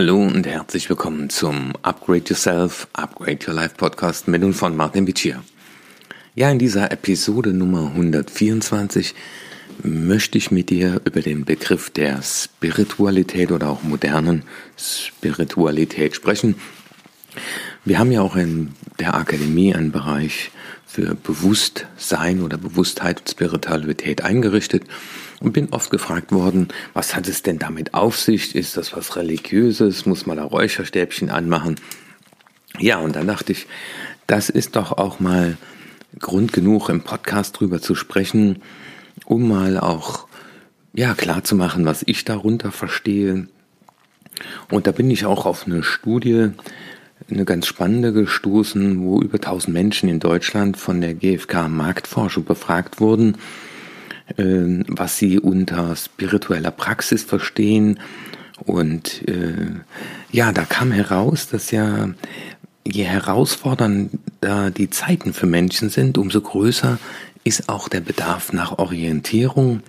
Hallo und herzlich willkommen zum Upgrade Yourself, Upgrade Your Life Podcast mit und von Martin Vicia. Ja, in dieser Episode Nummer 124 möchte ich mit dir über den Begriff der Spiritualität oder auch modernen Spiritualität sprechen. Wir haben ja auch in der Akademie einen Bereich für Bewusstsein oder Bewusstheit und Spiritualität eingerichtet und bin oft gefragt worden, was hat es denn damit auf sich? Ist das was Religiöses? Muss man da Räucherstäbchen anmachen? Ja, und dann dachte ich, das ist doch auch mal Grund genug, im Podcast drüber zu sprechen, um mal auch ja, klar zu machen, was ich darunter verstehe. Und da bin ich auch auf eine Studie eine ganz spannende gestoßen, wo über 1000 Menschen in Deutschland von der GfK Marktforschung befragt wurden, äh, was sie unter spiritueller Praxis verstehen. Und äh, ja, da kam heraus, dass ja je herausfordernder die Zeiten für Menschen sind, umso größer ist auch der Bedarf nach Orientierung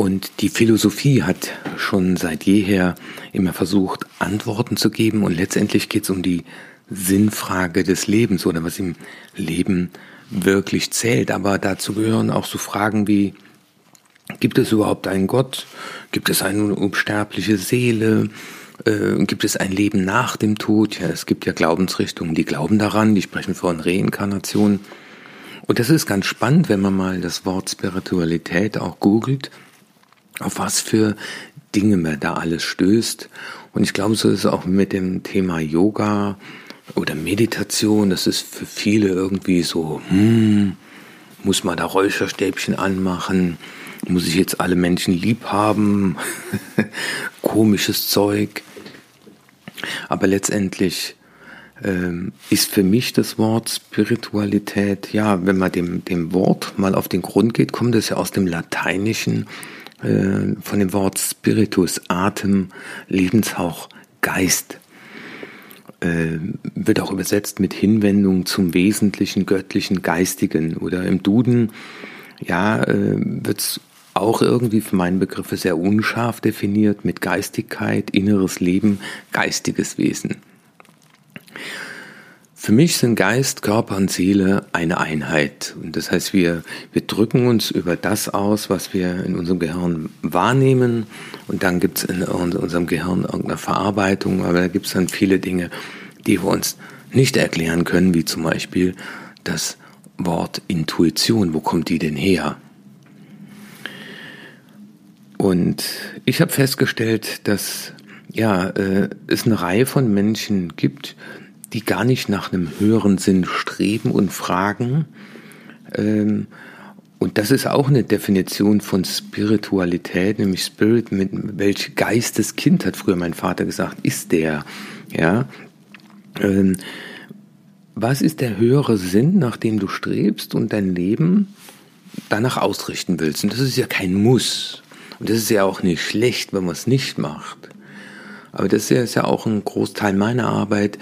und die Philosophie hat schon seit jeher immer versucht, Antworten zu geben und letztendlich geht es um die Sinnfrage des Lebens oder was im Leben wirklich zählt. Aber dazu gehören auch so Fragen wie, gibt es überhaupt einen Gott? Gibt es eine unsterbliche Seele? Äh, gibt es ein Leben nach dem Tod? Ja, es gibt ja Glaubensrichtungen, die glauben daran, die sprechen von Reinkarnation. Und das ist ganz spannend, wenn man mal das Wort Spiritualität auch googelt auf was für Dinge man da alles stößt. Und ich glaube, so ist es auch mit dem Thema Yoga oder Meditation. Das ist für viele irgendwie so, hm, muss man da Räucherstäbchen anmachen? Muss ich jetzt alle Menschen lieb haben? Komisches Zeug. Aber letztendlich ähm, ist für mich das Wort Spiritualität, ja, wenn man dem, dem Wort mal auf den Grund geht, kommt es ja aus dem Lateinischen äh, von dem Wort Spiritus, Atem, Lebenshauch, Geist. Äh, wird auch übersetzt mit Hinwendung zum Wesentlichen, Göttlichen, Geistigen. Oder im Duden, ja, äh, wird es auch irgendwie für meine Begriffe sehr unscharf definiert mit Geistigkeit, inneres Leben, geistiges Wesen. Für mich sind Geist, Körper und Seele eine Einheit. Und das heißt, wir, wir drücken uns über das aus, was wir in unserem Gehirn wahrnehmen. Und dann gibt es in unserem Gehirn irgendeine Verarbeitung, aber da gibt es dann viele Dinge, die wir uns nicht erklären können, wie zum Beispiel das Wort Intuition. Wo kommt die denn her? Und ich habe festgestellt, dass ja, äh, es eine Reihe von Menschen gibt, die gar nicht nach einem höheren Sinn streben und fragen. Ähm, und das ist auch eine Definition von Spiritualität, nämlich Spirit, mit welch Geisteskind, hat früher mein Vater gesagt, ist der. Ja. Ähm, was ist der höhere Sinn, nach dem du strebst und dein Leben danach ausrichten willst? Und das ist ja kein Muss. Und das ist ja auch nicht schlecht, wenn man es nicht macht. Aber das ist ja auch ein Großteil meiner Arbeit,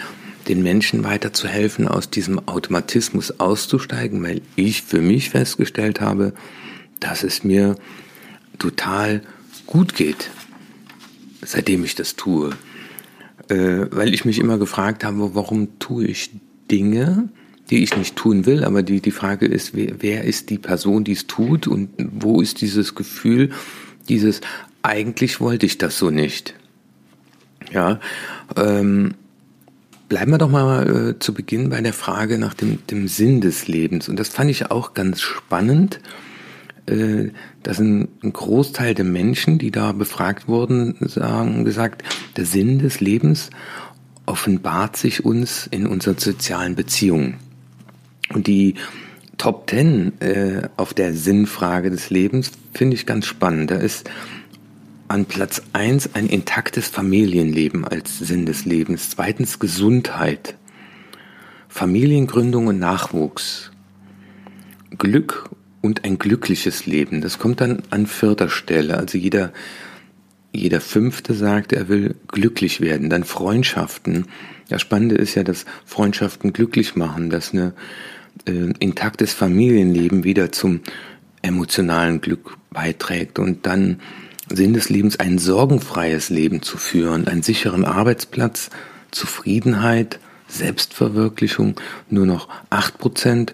den Menschen weiterzuhelfen, aus diesem Automatismus auszusteigen, weil ich für mich festgestellt habe, dass es mir total gut geht, seitdem ich das tue. Äh, weil ich mich immer gefragt habe, warum tue ich Dinge, die ich nicht tun will, aber die, die Frage ist, wer, wer ist die Person, die es tut und wo ist dieses Gefühl, dieses, eigentlich wollte ich das so nicht. Ja, ähm, Bleiben wir doch mal äh, zu Beginn bei der Frage nach dem, dem Sinn des Lebens. Und das fand ich auch ganz spannend, äh, dass ein, ein, Großteil der Menschen, die da befragt wurden, sagen, gesagt, der Sinn des Lebens offenbart sich uns in unseren sozialen Beziehungen. Und die Top Ten äh, auf der Sinnfrage des Lebens finde ich ganz spannend. Da ist an Platz 1 ein intaktes Familienleben als Sinn des Lebens. Zweitens Gesundheit, Familiengründung und Nachwuchs, Glück und ein glückliches Leben. Das kommt dann an vierter Stelle. Also jeder, jeder Fünfte sagt, er will glücklich werden. Dann Freundschaften. Das Spannende ist ja, dass Freundschaften glücklich machen, dass ein äh, intaktes Familienleben wieder zum emotionalen Glück beiträgt. Und dann Sinn des Lebens, ein sorgenfreies Leben zu führen, einen sicheren Arbeitsplatz, Zufriedenheit, Selbstverwirklichung nur noch 8%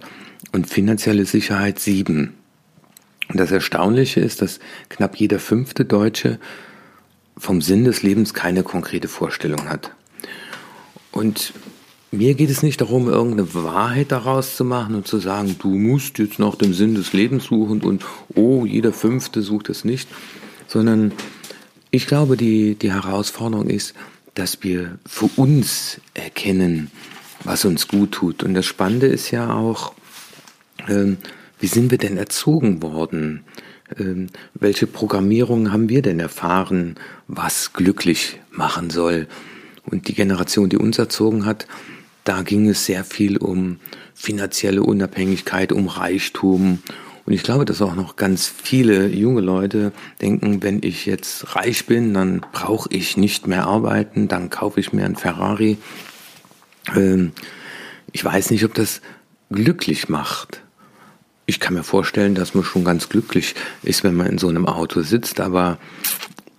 und finanzielle Sicherheit 7%. Und das Erstaunliche ist, dass knapp jeder fünfte Deutsche vom Sinn des Lebens keine konkrete Vorstellung hat. Und mir geht es nicht darum, irgendeine Wahrheit daraus zu machen und zu sagen, du musst jetzt nach dem Sinn des Lebens suchen und oh, jeder Fünfte sucht es nicht, sondern ich glaube, die, die Herausforderung ist, dass wir für uns erkennen, was uns gut tut. Und das Spannende ist ja auch, ähm, wie sind wir denn erzogen worden? Ähm, welche Programmierungen haben wir denn erfahren, was glücklich machen soll? Und die Generation, die uns erzogen hat, da ging es sehr viel um finanzielle Unabhängigkeit, um Reichtum. Und ich glaube, dass auch noch ganz viele junge Leute denken, wenn ich jetzt reich bin, dann brauche ich nicht mehr arbeiten, dann kaufe ich mir ein Ferrari. Ähm, ich weiß nicht, ob das glücklich macht. Ich kann mir vorstellen, dass man schon ganz glücklich ist, wenn man in so einem Auto sitzt, aber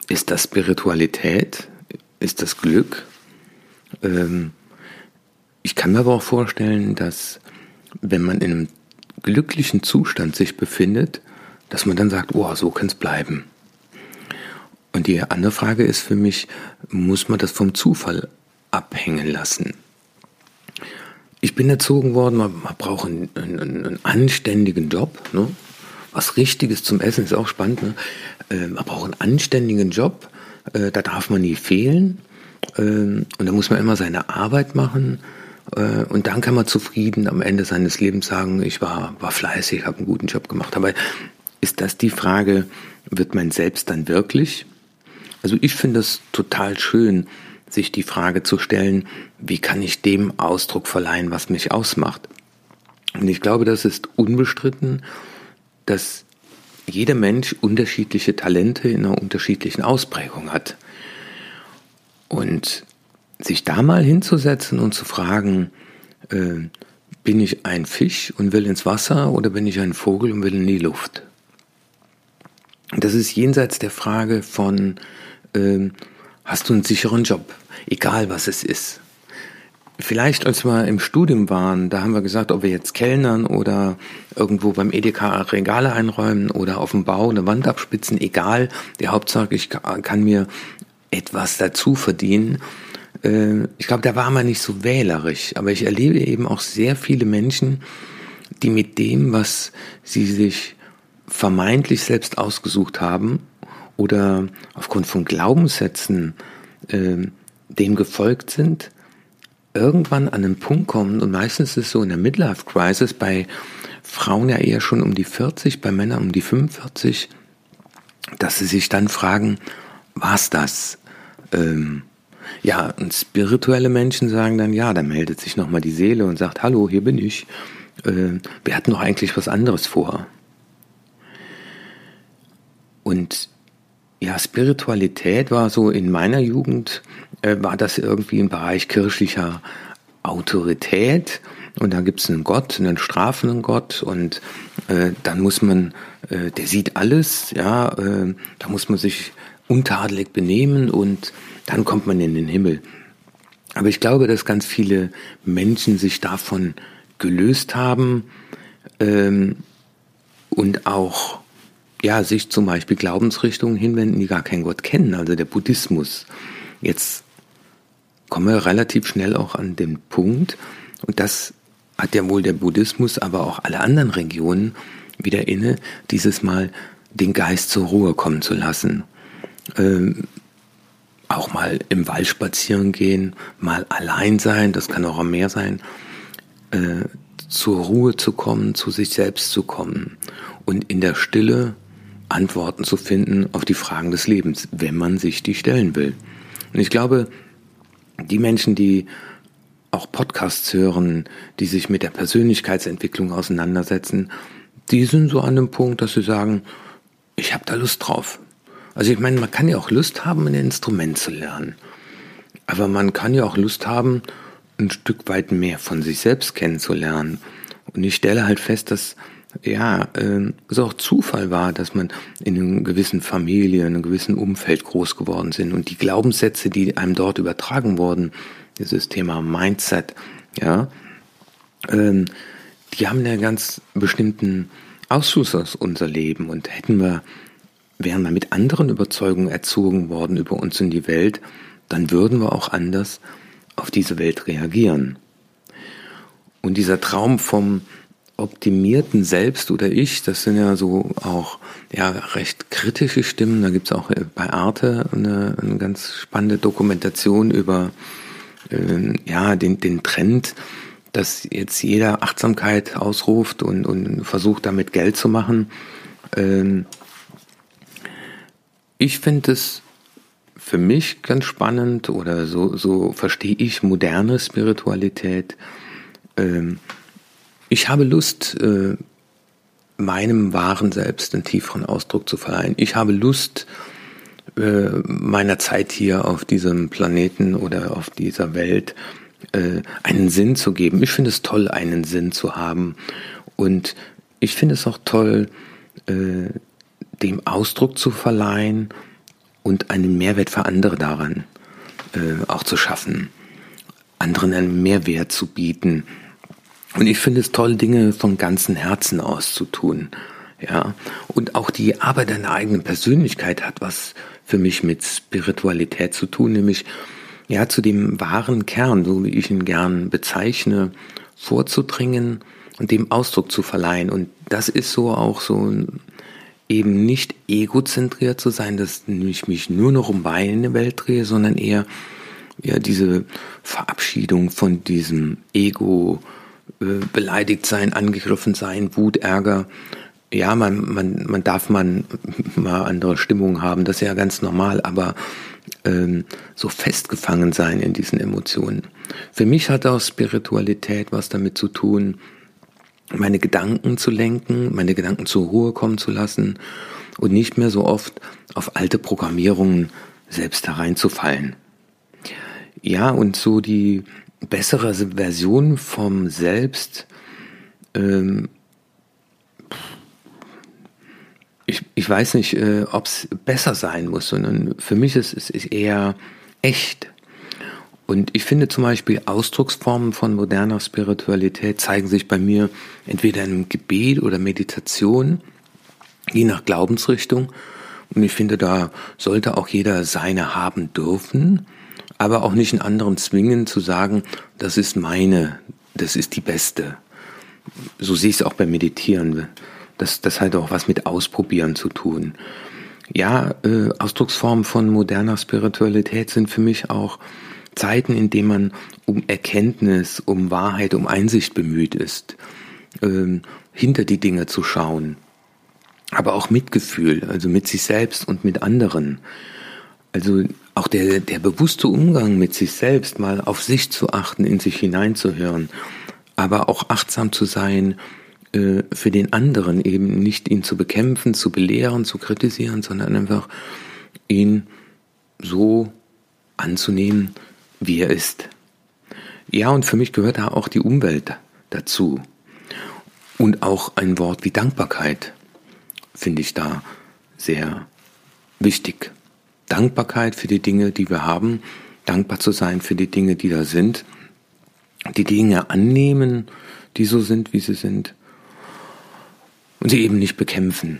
ist das Spiritualität? Ist das Glück? Ähm, ich kann mir aber auch vorstellen, dass wenn man in einem glücklichen Zustand sich befindet, dass man dann sagt, oh, so kann es bleiben. Und die andere Frage ist für mich, muss man das vom Zufall abhängen lassen? Ich bin erzogen worden, man, man braucht einen, einen, einen, anständigen Job. Ne? Was Richtiges zum Essen ist auch spannend. Ne? Äh, man braucht einen anständigen Job, äh, da darf man nie fehlen. Äh, und da muss man immer seine Arbeit machen. Äh, und dann kann man zufrieden am Ende seines Lebens sagen, ich war, war fleißig, habe einen guten Job gemacht. Aber ist das die Frage, wird man selbst dann wirklich? Also ich finde es total schön, sich die Frage zu stellen, wie kann ich dem Ausdruck verleihen, was mich ausmacht? Und ich glaube, das ist unbestritten, dass jeder Mensch unterschiedliche Talente in einer unterschiedlichen Ausprägung hat. Und sich da mal hinzusetzen und zu fragen, äh, bin ich ein Fisch und will ins Wasser oder bin ich ein Vogel und will in die Luft? Das ist jenseits der Frage von, äh, hast du einen sicheren Job, egal was es ist. Vielleicht als wir im Studium waren, da haben wir gesagt, ob wir jetzt Kellnern oder irgendwo beim Edeka Regale einräumen oder auf dem Bau eine Wand abspitzen, egal. Die Hauptsache, ich kann mir etwas dazu verdienen. Äh, ich glaube, da war man nicht so wählerisch, aber ich erlebe eben auch sehr viele Menschen, die mit dem, was sie sich vermeintlich selbst ausgesucht haben oder aufgrund von Glaubenssätzen äh, dem gefolgt sind, irgendwann an einen Punkt kommen und meistens ist es so in der Midlife Crisis bei Frauen ja eher schon um die 40, bei Männern um die 45, dass sie sich dann fragen, war's das? Ähm, ja, und spirituelle Menschen sagen dann, ja, da meldet sich nochmal die Seele und sagt, hallo, hier bin ich. Äh, wir hatten doch eigentlich was anderes vor. Und ja, Spiritualität war so in meiner Jugend, äh, war das irgendwie im Bereich kirchlicher Autorität. Und da gibt es einen Gott, einen strafenden Gott. Und äh, dann muss man, äh, der sieht alles, ja, äh, da muss man sich untadelig benehmen und dann kommt man in den Himmel. Aber ich glaube, dass ganz viele Menschen sich davon gelöst haben ähm, und auch ja, sich zum Beispiel Glaubensrichtungen hinwenden, die gar keinen Gott kennen, also der Buddhismus. Jetzt kommen wir relativ schnell auch an den Punkt, und das hat ja wohl der Buddhismus, aber auch alle anderen Regionen wieder inne, dieses Mal den Geist zur Ruhe kommen zu lassen ähm, auch mal im Wald spazieren gehen, mal allein sein, das kann auch am Meer sein, äh, zur Ruhe zu kommen, zu sich selbst zu kommen und in der Stille Antworten zu finden auf die Fragen des Lebens, wenn man sich die stellen will. Und ich glaube, die Menschen, die auch Podcasts hören, die sich mit der Persönlichkeitsentwicklung auseinandersetzen, die sind so an dem Punkt, dass sie sagen, ich habe da Lust drauf. Also ich meine, man kann ja auch Lust haben, ein Instrument zu lernen. Aber man kann ja auch Lust haben, ein Stück weit mehr von sich selbst kennenzulernen. Und ich stelle halt fest, dass ja, äh, es auch Zufall war, dass man in einer gewissen Familie, in einem gewissen Umfeld groß geworden sind und die Glaubenssätze, die einem dort übertragen wurden, dieses Thema Mindset, ja, ähm, die haben einen ganz bestimmten Ausschluss aus unser Leben und hätten wir, wären wir mit anderen Überzeugungen erzogen worden über uns in die Welt, dann würden wir auch anders auf diese Welt reagieren. Und dieser Traum vom optimierten Selbst oder Ich, das sind ja so auch ja, recht kritische Stimmen. Da gibt es auch äh, bei Arte eine, eine ganz spannende Dokumentation über äh, ja, den, den Trend, dass jetzt jeder Achtsamkeit ausruft und, und versucht damit Geld zu machen. Ähm, ich finde es für mich ganz spannend oder so, so verstehe ich moderne Spiritualität. Ähm, ich habe Lust, äh, meinem wahren Selbst einen tieferen Ausdruck zu verleihen. Ich habe Lust, äh, meiner Zeit hier auf diesem Planeten oder auf dieser Welt äh, einen Sinn zu geben. Ich finde es toll, einen Sinn zu haben. Und ich finde es auch toll, äh, dem Ausdruck zu verleihen und einen Mehrwert für andere daran äh, auch zu schaffen. Anderen einen Mehrwert zu bieten. Und ich finde es toll, Dinge von ganzem Herzen aus zu tun. Ja, und auch die Arbeit an der eigenen Persönlichkeit hat was für mich mit Spiritualität zu tun, nämlich ja, zu dem wahren Kern, so wie ich ihn gern bezeichne, vorzudringen und dem Ausdruck zu verleihen. Und das ist so auch so eben nicht egozentriert zu sein, dass ich mich nur noch um meine Welt drehe, sondern eher ja diese Verabschiedung von diesem Ego, äh, beleidigt sein, angegriffen sein, Wut, Ärger. Ja, man, man, man darf man mal andere Stimmung haben, das ist ja ganz normal, aber ähm, so festgefangen sein in diesen Emotionen. Für mich hat auch Spiritualität was damit zu tun, meine Gedanken zu lenken, meine Gedanken zur Ruhe kommen zu lassen und nicht mehr so oft auf alte Programmierungen selbst hereinzufallen. Ja, und so die bessere Version vom Selbst ähm, ich, ich weiß nicht, äh, ob es besser sein muss, sondern für mich ist es eher echt. Und ich finde zum Beispiel Ausdrucksformen von moderner Spiritualität zeigen sich bei mir entweder in Gebet oder Meditation, je nach Glaubensrichtung. Und ich finde, da sollte auch jeder seine haben dürfen, aber auch nicht einen anderen zwingen zu sagen, das ist meine, das ist die beste. So sehe ich es auch beim Meditieren. Das, das hat auch was mit Ausprobieren zu tun. Ja, äh, Ausdrucksformen von moderner Spiritualität sind für mich auch Zeiten, in denen man um Erkenntnis, um Wahrheit, um Einsicht bemüht ist, äh, hinter die Dinge zu schauen. Aber auch Mitgefühl, also mit sich selbst und mit anderen. Also auch der, der bewusste Umgang mit sich selbst, mal auf sich zu achten, in sich hineinzuhören, aber auch achtsam zu sein äh, für den anderen, eben nicht ihn zu bekämpfen, zu belehren, zu kritisieren, sondern einfach ihn so anzunehmen, wie er ist. Ja, und für mich gehört da auch die Umwelt dazu. Und auch ein Wort wie Dankbarkeit finde ich da sehr wichtig. Dankbarkeit für die Dinge, die wir haben, dankbar zu sein für die Dinge, die da sind, die Dinge annehmen, die so sind, wie sie sind und sie eben nicht bekämpfen.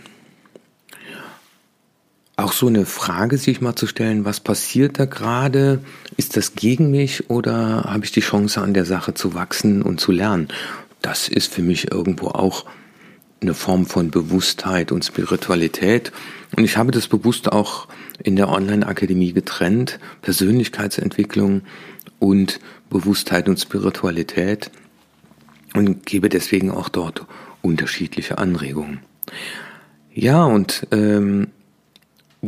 Auch so eine Frage sich mal zu stellen, was passiert da gerade? Ist das gegen mich oder habe ich die Chance an der Sache zu wachsen und zu lernen? Das ist für mich irgendwo auch eine Form von Bewusstheit und Spiritualität. Und ich habe das bewusst auch in der Online-Akademie getrennt, Persönlichkeitsentwicklung und Bewusstheit und Spiritualität und gebe deswegen auch dort unterschiedliche Anregungen. Ja, und ähm,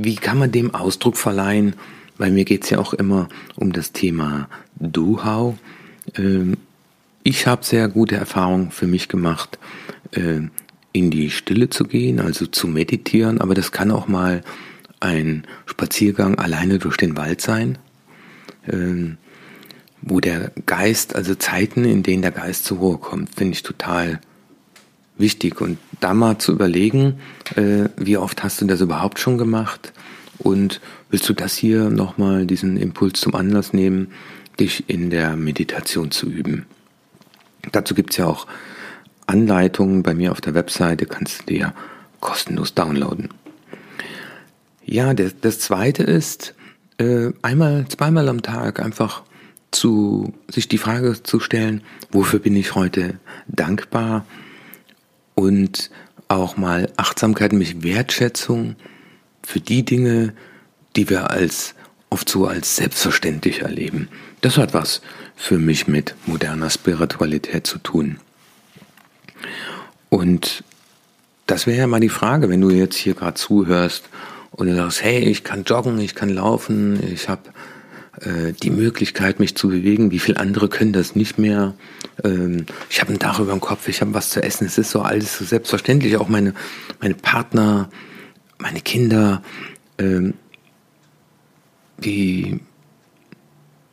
wie kann man dem Ausdruck verleihen? Bei mir geht es ja auch immer um das Thema Do-How. Ähm, ich habe sehr gute Erfahrungen für mich gemacht, äh, in die Stille zu gehen, also zu meditieren, aber das kann auch mal ein Spaziergang alleine durch den Wald sein, äh, wo der Geist, also Zeiten, in denen der Geist zur Ruhe kommt, finde ich total wichtig. Und da mal zu überlegen, äh, wie oft hast du das überhaupt schon gemacht? Und willst du das hier nochmal, diesen Impuls zum Anlass nehmen, dich in der Meditation zu üben? Dazu gibt's ja auch Anleitungen bei mir auf der Webseite, kannst du dir kostenlos downloaden. Ja, das, das zweite ist, äh, einmal, zweimal am Tag einfach zu, sich die Frage zu stellen, wofür bin ich heute dankbar? Und auch mal Achtsamkeit, mich Wertschätzung für die Dinge, die wir als oft so als selbstverständlich erleben. Das hat was für mich mit moderner Spiritualität zu tun. Und das wäre ja mal die Frage, wenn du jetzt hier gerade zuhörst und du sagst, hey, ich kann joggen, ich kann laufen, ich habe äh, die Möglichkeit, mich zu bewegen. Wie viele andere können das nicht mehr? Ähm, ich habe ein Dach über dem Kopf, ich habe was zu essen. Es ist so alles so selbstverständlich. Auch meine, meine Partner, meine Kinder, ähm, wie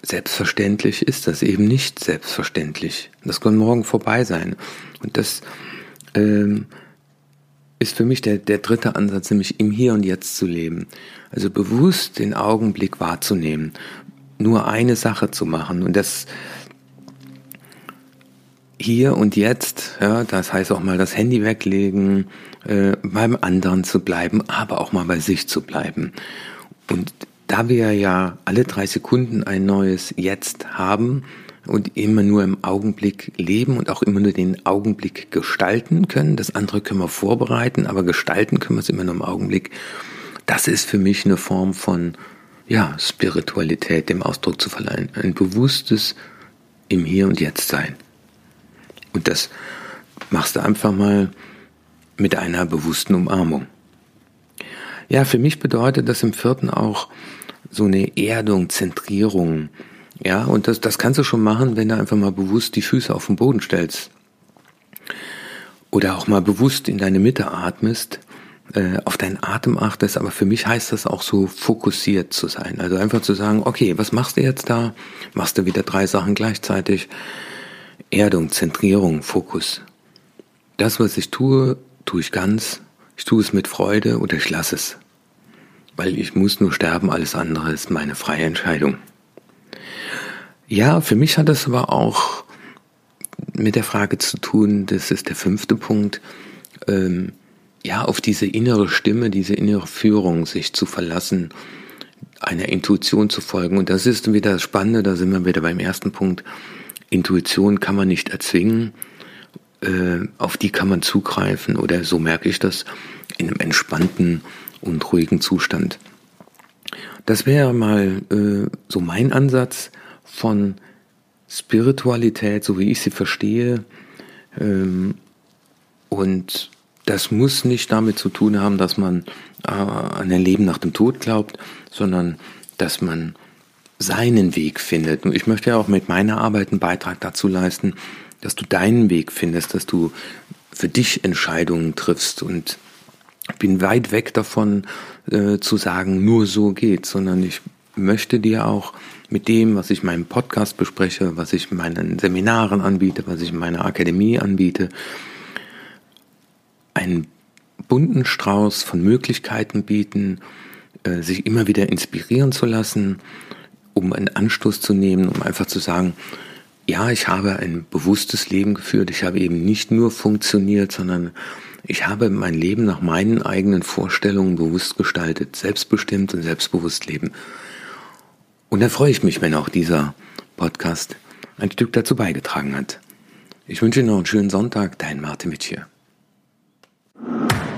selbstverständlich ist das eben nicht selbstverständlich. Das kann morgen vorbei sein. Und das ähm, ist für mich der, der dritte Ansatz, nämlich im Hier und Jetzt zu leben. Also bewusst den Augenblick wahrzunehmen, nur eine Sache zu machen und das hier und jetzt, ja, das heißt auch mal das Handy weglegen, äh, beim anderen zu bleiben, aber auch mal bei sich zu bleiben. Und da wir ja alle drei Sekunden ein neues Jetzt haben, und immer nur im Augenblick leben und auch immer nur den Augenblick gestalten können. Das andere können wir vorbereiten, aber gestalten können wir es immer nur im Augenblick. Das ist für mich eine Form von ja, Spiritualität, dem Ausdruck zu verleihen. Ein bewusstes im Hier und Jetzt sein. Und das machst du einfach mal mit einer bewussten Umarmung. Ja, für mich bedeutet das im vierten auch so eine Erdung, Zentrierung, ja, und das, das kannst du schon machen, wenn du einfach mal bewusst die Füße auf den Boden stellst. Oder auch mal bewusst in deine Mitte atmest, äh, auf deinen Atem achtest. Aber für mich heißt das auch so fokussiert zu sein. Also einfach zu sagen, okay, was machst du jetzt da? Machst du wieder drei Sachen gleichzeitig? Erdung, Zentrierung, Fokus. Das, was ich tue, tue ich ganz. Ich tue es mit Freude oder ich lasse es. Weil ich muss nur sterben, alles andere ist meine freie Entscheidung. Ja, für mich hat das aber auch mit der Frage zu tun, das ist der fünfte Punkt, ähm, ja, auf diese innere Stimme, diese innere Führung sich zu verlassen, einer Intuition zu folgen. Und das ist wieder das Spannende, da sind wir wieder beim ersten Punkt. Intuition kann man nicht erzwingen, äh, auf die kann man zugreifen oder so merke ich das in einem entspannten und ruhigen Zustand. Das wäre mal äh, so mein Ansatz, von Spiritualität, so wie ich sie verstehe. Ähm, und das muss nicht damit zu tun haben, dass man äh, an ein Leben nach dem Tod glaubt, sondern dass man seinen Weg findet. Und ich möchte ja auch mit meiner Arbeit einen Beitrag dazu leisten, dass du deinen Weg findest, dass du für dich Entscheidungen triffst. Und bin weit weg davon äh, zu sagen, nur so geht, sondern ich möchte dir auch mit dem, was ich in meinem Podcast bespreche, was ich in meinen Seminaren anbiete, was ich in meiner Akademie anbiete, einen bunten Strauß von Möglichkeiten bieten, äh, sich immer wieder inspirieren zu lassen, um einen Anstoß zu nehmen, um einfach zu sagen, ja, ich habe ein bewusstes Leben geführt, ich habe eben nicht nur funktioniert, sondern ich habe mein Leben nach meinen eigenen Vorstellungen bewusst gestaltet, selbstbestimmt und selbstbewusst leben. Und dann freue ich mich, wenn auch dieser Podcast ein Stück dazu beigetragen hat. Ich wünsche Ihnen noch einen schönen Sonntag, dein Martin Mitchell. you